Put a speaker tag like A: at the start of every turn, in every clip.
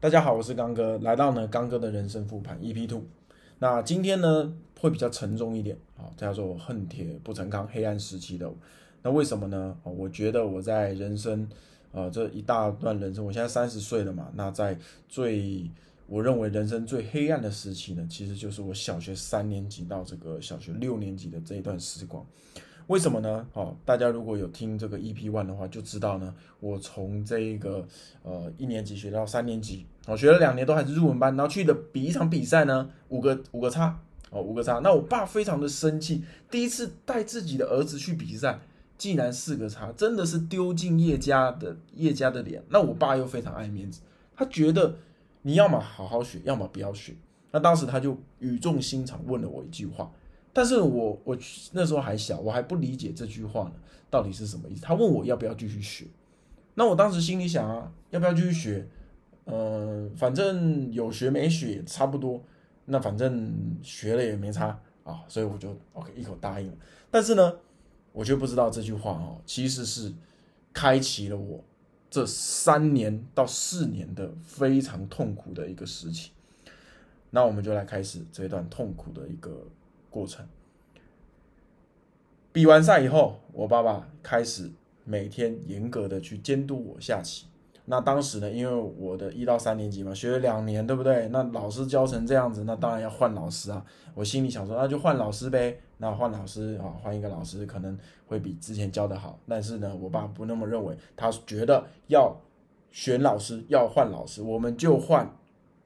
A: 大家好，我是刚哥，来到呢刚哥的人生复盘 EP Two。那今天呢会比较沉重一点啊，叫做恨铁不成钢，黑暗时期的。那为什么呢？我觉得我在人生呃这一大段人生，我现在三十岁了嘛，那在最我认为人生最黑暗的时期呢，其实就是我小学三年级到这个小学六年级的这一段时光。为什么呢？哦，大家如果有听这个 EP One 的话，就知道呢。我从这个呃一年级学到三年级，我学了两年都还是入门班，然后去的比一场比赛呢，五个五个差哦，五个差。那我爸非常的生气，第一次带自己的儿子去比赛，竟然四个差，真的是丢尽叶家的叶家的脸。那我爸又非常爱面子，他觉得你要么好好学，要么不要学。那当时他就语重心长问了我一句话。但是我我那时候还小，我还不理解这句话呢，到底是什么意思？他问我要不要继续学，那我当时心里想啊，要不要继续学？嗯，反正有学没学也差不多，那反正学了也没差啊，所以我就 OK 一口答应了。但是呢，我却不知道这句话哦，其实是开启了我这三年到四年的非常痛苦的一个时期。那我们就来开始这段痛苦的一个。过程，比完赛以后，我爸爸开始每天严格的去监督我下棋。那当时呢，因为我的一到三年级嘛，学了两年，对不对？那老师教成这样子，那当然要换老师啊。我心里想说，那就换老师呗。那换老师啊，换一个老师可能会比之前教的好。但是呢，我爸不那么认为，他觉得要选老师，要换老师，我们就换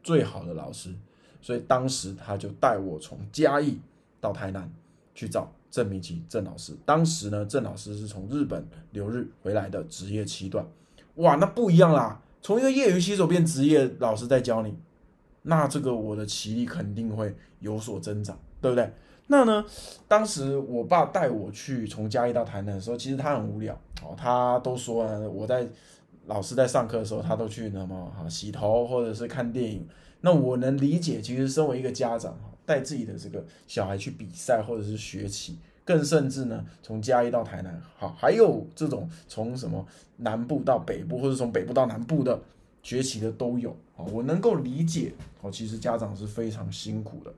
A: 最好的老师。所以当时他就带我从嘉义。到台南去找郑明奇郑老师，当时呢，郑老师是从日本留日回来的职业七段，哇，那不一样啦，从一个业余棋手变职业老师在教你，那这个我的棋力肯定会有所增长，对不对？那呢，当时我爸带我去从嘉义到台南的时候，其实他很无聊哦，他都说我在老师在上课的时候，他都去什么哈洗头或者是看电影，那我能理解，其实身为一个家长带自己的这个小孩去比赛或者是学习，更甚至呢，从嘉义到台南，好，还有这种从什么南部到北部，或者从北部到南部的学习的都有，啊，我能够理解，哦，其实家长是非常辛苦的。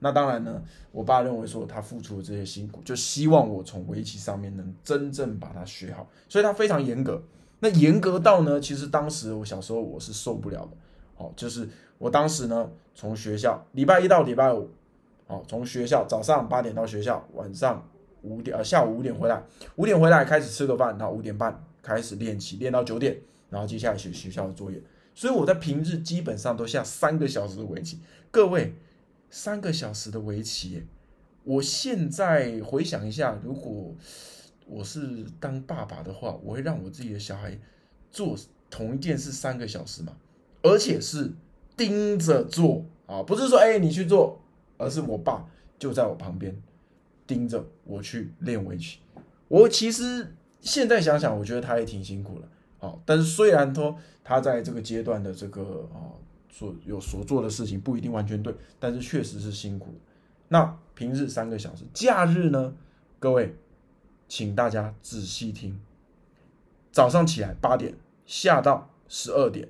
A: 那当然呢，我爸认为说他付出的这些辛苦，就希望我从围棋上面能真正把它学好，所以他非常严格。那严格到呢，其实当时我小时候我是受不了的，哦，就是我当时呢，从学校礼拜一到礼拜五。哦，从学校早上八点到学校，晚上五点呃下午五点回来，五点回来开始吃个饭，然后五点半开始练习，练到九点，然后接下来写学校的作业。所以我在平日基本上都下三个小时的围棋。各位，三个小时的围棋，我现在回想一下，如果我是当爸爸的话，我会让我自己的小孩做同一件事三个小时吗？而且是盯着做啊，不是说哎你去做。而是我爸就在我旁边盯着我去练围棋。我其实现在想想，我觉得他也挺辛苦了。好，但是虽然说他在这个阶段的这个啊所有所做的事情不一定完全对，但是确实是辛苦。那平日三个小时，假日呢？各位，请大家仔细听。早上起来八点下到十二点，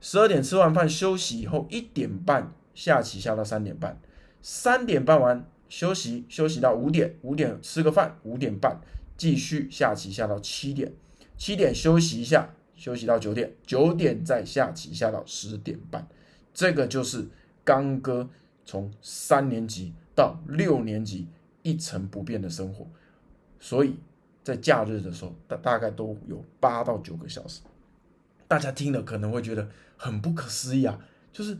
A: 十二点吃完饭休息以后，一点半下棋下到三点半。三点半完休息，休息到五点，五点吃个饭，五点半继续下棋下到七点，七点休息一下，休息到九点，九点再下棋下到十点半。这个就是刚哥从三年级到六年级一成不变的生活，所以在假日的时候大大概都有八到九个小时。大家听了可能会觉得很不可思议啊，就是。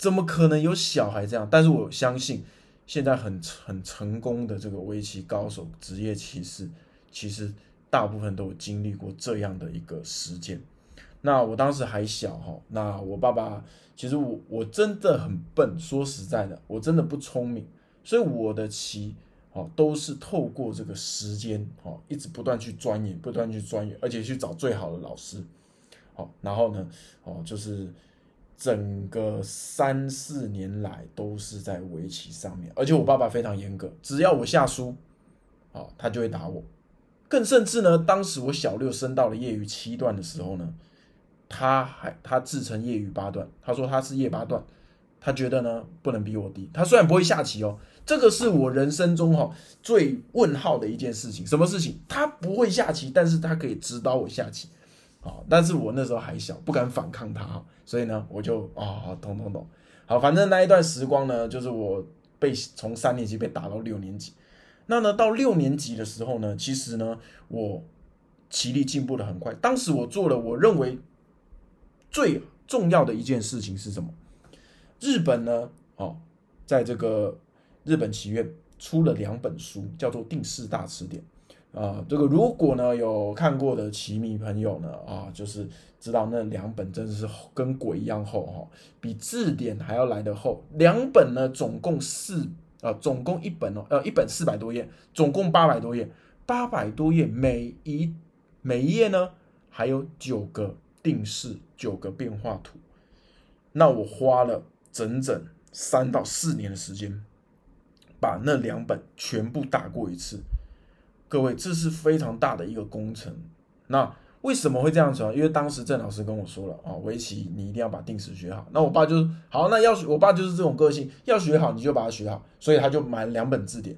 A: 怎么可能有小孩这样？但是我相信，现在很很成功的这个围棋高手、职业棋士，其实大部分都有经历过这样的一个时间。那我当时还小哈，那我爸爸其实我我真的很笨，说实在的，我真的不聪明，所以我的棋哦都是透过这个时间哦，一直不断去钻研，不断去钻研，而且去找最好的老师。好，然后呢，哦就是。整个三四年来都是在围棋上面，而且我爸爸非常严格，只要我下输，啊，他就会打我。更甚至呢，当时我小六升到了业余七段的时候呢，他还他自称业余八段，他说他是夜八段，他觉得呢不能比我低。他虽然不会下棋哦，这个是我人生中哈最问号的一件事情。什么事情？他不会下棋，但是他可以指导我下棋。啊，但是我那时候还小，不敢反抗他，所以呢，我就啊，懂懂懂。好，反正那一段时光呢，就是我被从三年级被打到六年级。那呢，到六年级的时候呢，其实呢，我棋力进步的很快。当时我做了我认为最重要的一件事情是什么？日本呢，哦，在这个日本棋院出了两本书，叫做《定式大词典》。啊，这个如果呢有看过的棋迷朋友呢，啊，就是知道那两本真的是跟鬼一样厚哈，比字典还要来的厚。两本呢总共四啊，总共一本哦，呃，一本四百多页，总共八百多页，八百多页，每一每一页呢还有九个定式，九个变化图。那我花了整整三到四年的时间，把那两本全部打过一次。各位，这是非常大的一个工程。那为什么会这样子啊？因为当时郑老师跟我说了啊，围棋你一定要把定时学好。那我爸就是好，那要我爸就是这种个性，要学好你就把它学好，所以他就买了两本字典。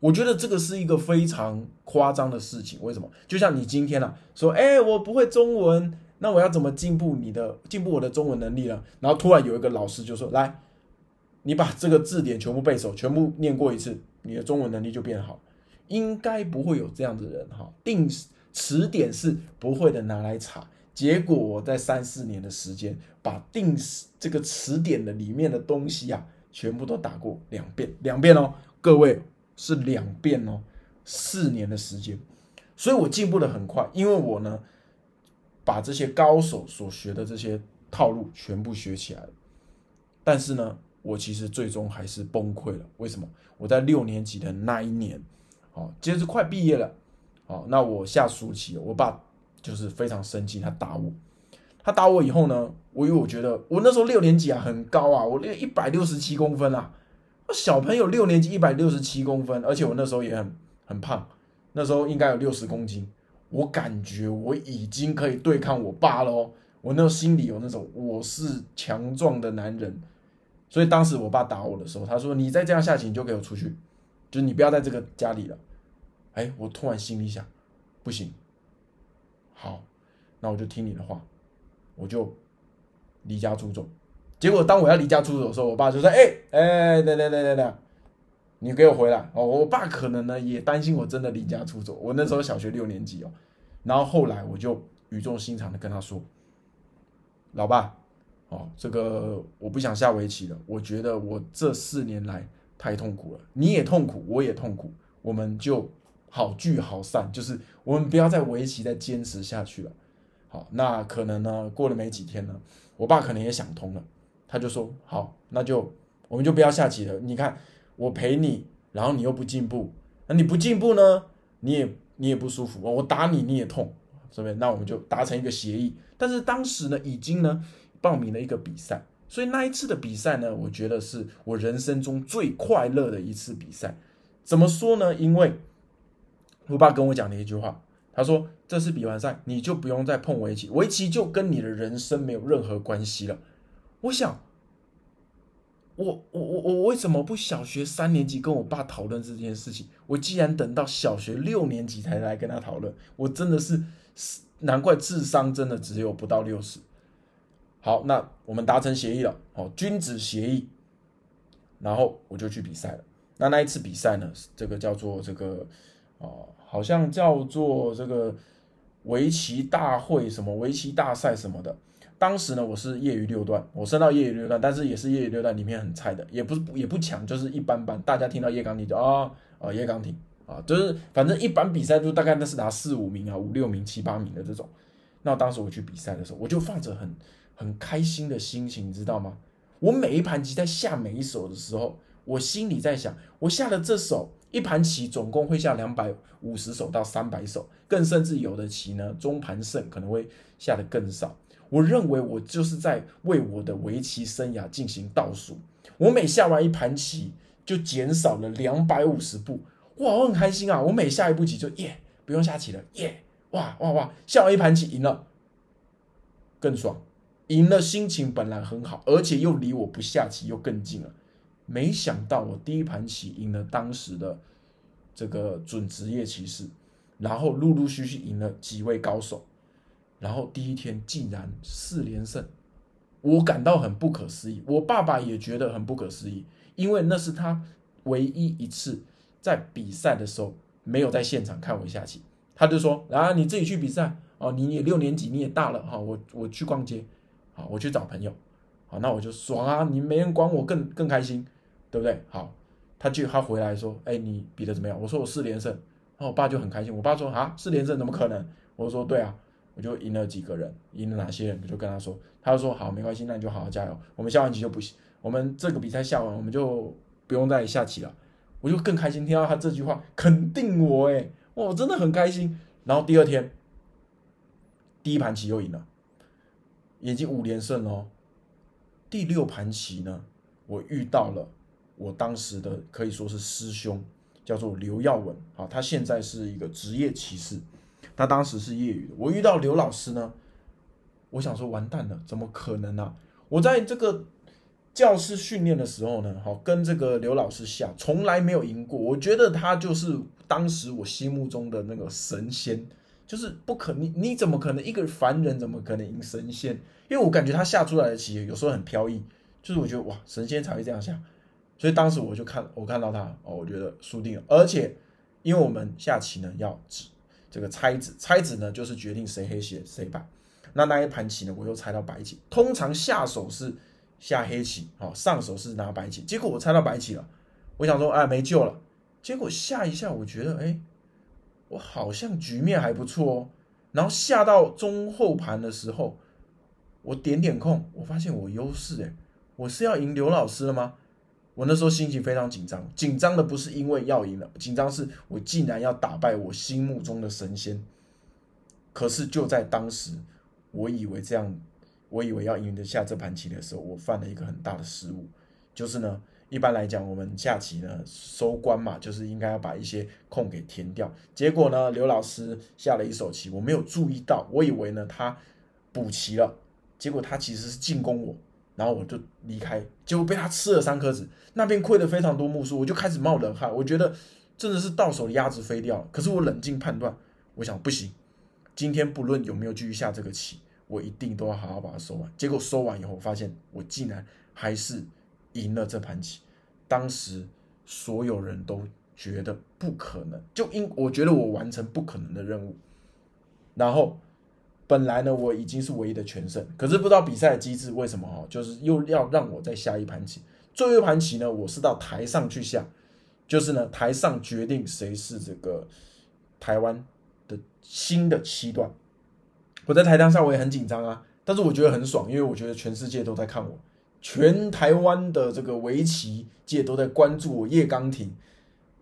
A: 我觉得这个是一个非常夸张的事情。为什么？就像你今天啊，说，哎，我不会中文，那我要怎么进步你的进步我的中文能力呢？然后突然有一个老师就说，来，你把这个字典全部背熟，全部念过一次，你的中文能力就变好。应该不会有这样的人哈，定词典是不会的拿来查，结果我在三四年的时间把定这个词典的里面的东西啊，全部都打过两遍，两遍哦，各位是两遍哦，四年的时间，所以我进步的很快，因为我呢把这些高手所学的这些套路全部学起来了，但是呢，我其实最终还是崩溃了，为什么？我在六年级的那一年。哦，接着快毕业了，哦，那我下书棋，我爸就是非常生气，他打我，他打我以后呢，我因为我觉得我那时候六年级啊，很高啊，我练一百六十七公分啊，小朋友六年级一百六十七公分，而且我那时候也很很胖，那时候应该有六十公斤，我感觉我已经可以对抗我爸喽，我那时候心里有那种我是强壮的男人，所以当时我爸打我的时候，他说你再这样下棋，你就给我出去。就是你不要在这个家里了，哎，我突然心里想，不行，好，那我就听你的话，我就离家出走。结果当我要离家出走的时候，我爸就说：“哎哎，等等等等等，你给我回来哦！”我爸可能呢也担心我真的离家出走。我那时候小学六年级哦，然后后来我就语重心长的跟他说：“老爸，哦，这个我不想下围棋了，我觉得我这四年来。”太痛苦了，你也痛苦，我也痛苦，我们就好聚好散，就是我们不要再围棋再坚持下去了。好，那可能呢，过了没几天呢，我爸可能也想通了，他就说：好，那就我们就不要下棋了。你看我陪你，然后你又不进步，那你不进步呢，你也你也不舒服，我打你你也痛，是不是？那我们就达成一个协议。但是当时呢，已经呢报名了一个比赛。所以那一次的比赛呢，我觉得是我人生中最快乐的一次比赛。怎么说呢？因为我爸跟我讲了一句话，他说：“这次比完赛，你就不用再碰围棋，围棋就跟你的人生没有任何关系了。”我想，我我我我为什么不小学三年级跟我爸讨论这件事情？我既然等到小学六年级才来跟他讨论，我真的是难怪智商真的只有不到六十。好，那我们达成协议了，哦，君子协议，然后我就去比赛了。那那一次比赛呢，这个叫做这个，哦，好像叫做这个围棋大会，什么围棋大赛什么的。当时呢，我是业余六段，我升到业余六段，但是也是业余六段里面很菜的，也不是也不强，就是一般般。大家听到叶刚艇就啊啊叶刚挺啊，就是反正一般比赛就大概那是拿四五名啊，五六名、七八名的这种。那当时我去比赛的时候，我就放着很。很开心的心情，你知道吗？我每一盘棋在下每一手的时候，我心里在想，我下了这手一盘棋，总共会下两百五十手到三百手，更甚至有的棋呢，中盘胜可能会下的更少。我认为我就是在为我的围棋生涯进行倒数。我每下完一盘棋，就减少了两百五十步。哇，我很开心啊！我每下一步棋就耶，不用下棋了，耶，哇哇哇，下完一盘棋赢了。更爽，赢了心情本来很好，而且又离我不下棋又更近了。没想到我第一盘棋赢了当时的这个准职业棋士，然后陆陆续续赢了几位高手，然后第一天竟然四连胜，我感到很不可思议。我爸爸也觉得很不可思议，因为那是他唯一一次在比赛的时候没有在现场看我下棋，他就说：“啊，你自己去比赛哦，你也六年级，你也大了哈，我我去逛街，好，我去找朋友，好，那我就爽啊，你没人管我更更开心。”对不对？好，他就他回来说：“哎，你比的怎么样？”我说：“我四连胜。”然后我爸就很开心。我爸说：“啊，四连胜怎么可能？”我说：“对啊，我就赢了几个人，赢了哪些人？”我就跟他说，他就说：“好，没关系，那你就好好加油。我们下完棋就不行，我们这个比赛下完，我们就不用再下棋了。”我就更开心，听到他这句话肯定我，哎，我真的很开心。然后第二天，第一盘棋又赢了，已经五连胜哦。第六盘棋呢，我遇到了。我当时的可以说是师兄，叫做刘耀文啊，他现在是一个职业棋士，他当时是业余的。我遇到刘老师呢，我想说完蛋了，怎么可能呢？我在这个教室训练的时候呢，好跟这个刘老师下，从来没有赢过。我觉得他就是当时我心目中的那个神仙，就是不可你你怎么可能一个凡人怎么可能赢神仙？因为我感觉他下出来的棋有时候很飘逸，就是我觉得哇，神仙才会这样下。所以当时我就看，我看到他哦，我觉得输定了。而且，因为我们下棋呢要指这个猜子，猜子呢就是决定谁黑棋谁白。那那一盘棋呢，我又猜到白棋。通常下手是下黑棋，好上手是拿白棋。结果我猜到白棋了，我想说哎没救了。结果下一下，我觉得哎，我好像局面还不错哦。然后下到中后盘的时候，我点点空，我发现我优势哎，我是要赢刘老师了吗？我那时候心情非常紧张，紧张的不是因为要赢了，紧张是我竟然要打败我心目中的神仙。可是就在当时，我以为这样，我以为要赢得下这盘棋的时候，我犯了一个很大的失误，就是呢，一般来讲我们下棋呢收官嘛，就是应该要把一些空给填掉。结果呢，刘老师下了一手棋，我没有注意到，我以为呢他补棋了，结果他其实是进攻我。然后我就离开，结果被他吃了三颗子，那边亏了非常多目数，我就开始冒冷汗。我觉得真的是到手的鸭子飞掉了。可是我冷静判断，我想不行，今天不论有没有继续下这个棋，我一定都要好好把它收完。结果收完以后，发现我竟然还是赢了这盘棋。当时所有人都觉得不可能，就因我觉得我完成不可能的任务，然后。本来呢，我已经是唯一的全胜，可是不知道比赛的机制为什么哈，就是又要让我再下一盘棋。最后一盘棋呢，我是到台上去下，就是呢台上决定谁是这个台湾的新的七段。我在台上我也很紧张啊，但是我觉得很爽，因为我觉得全世界都在看我，全台湾的这个围棋界都在关注我叶刚廷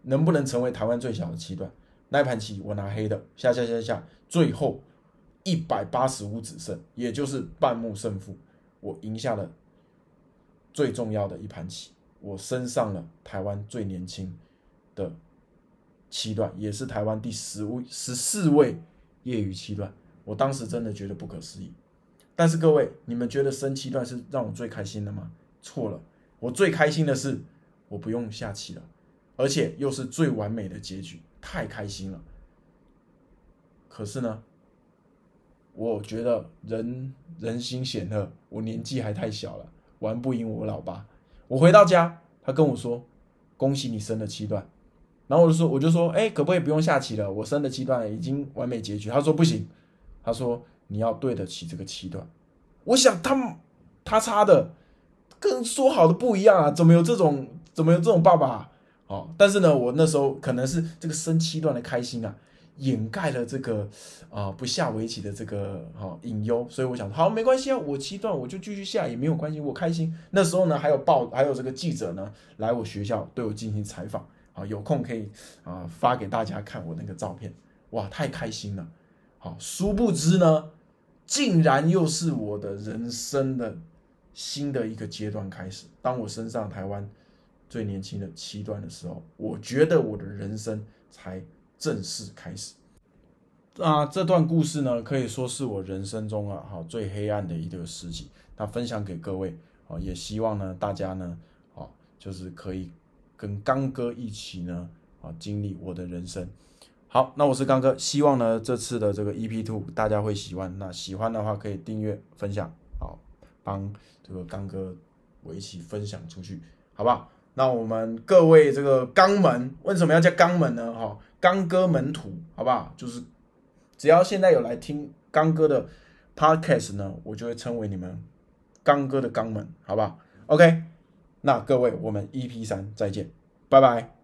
A: 能不能成为台湾最小的七段。那一盘棋我拿黑的，下下下下，最后。一百八十五子胜，也就是半目胜负，我赢下了最重要的一盘棋，我升上了台湾最年轻的七段，也是台湾第十位十四位业余七段。我当时真的觉得不可思议。但是各位，你们觉得升七段是让我最开心的吗？错了，我最开心的是我不用下棋了，而且又是最完美的结局，太开心了。可是呢？我觉得人人心险恶，我年纪还太小了，玩不赢我老爸。我回到家，他跟我说：“恭喜你升了七段。”然后我就说：“我就说，哎，可不可以不用下棋了？我升了七段，已经完美结局。”他说：“不行。”他说：“你要对得起这个七段。”我想他他差的跟说好的不一样啊！怎么有这种怎么有这种爸爸？哦，但是呢，我那时候可能是这个升七段的开心啊。掩盖了这个啊不下围棋的这个哈隐忧，所以我想好没关系啊，我七段我就继续下也没有关系，我开心。那时候呢，还有报还有这个记者呢来我学校对我进行采访啊，有空可以啊发给大家看我那个照片，哇，太开心了。好，殊不知呢，竟然又是我的人生的新的一个阶段开始。当我升上台湾最年轻的七段的时候，我觉得我的人生才。正式开始，啊，这段故事呢，可以说是我人生中啊，哈最黑暗的一个时期。那分享给各位，啊，也希望呢，大家呢，啊，就是可以跟刚哥一起呢，啊，经历我的人生。好，那我是刚哥，希望呢，这次的这个 EP Two 大家会喜欢。那喜欢的话，可以订阅、分享，好，帮这个刚哥我一起分享出去，好不好？那我们各位这个肛门，为什么要叫肛门呢？哈，刚哥门徒，好不好？就是。只要现在有来听刚哥的 podcast 呢，我就会称为你们刚哥的肛门，好不好？OK，那各位，我们 EP 三再见，拜拜。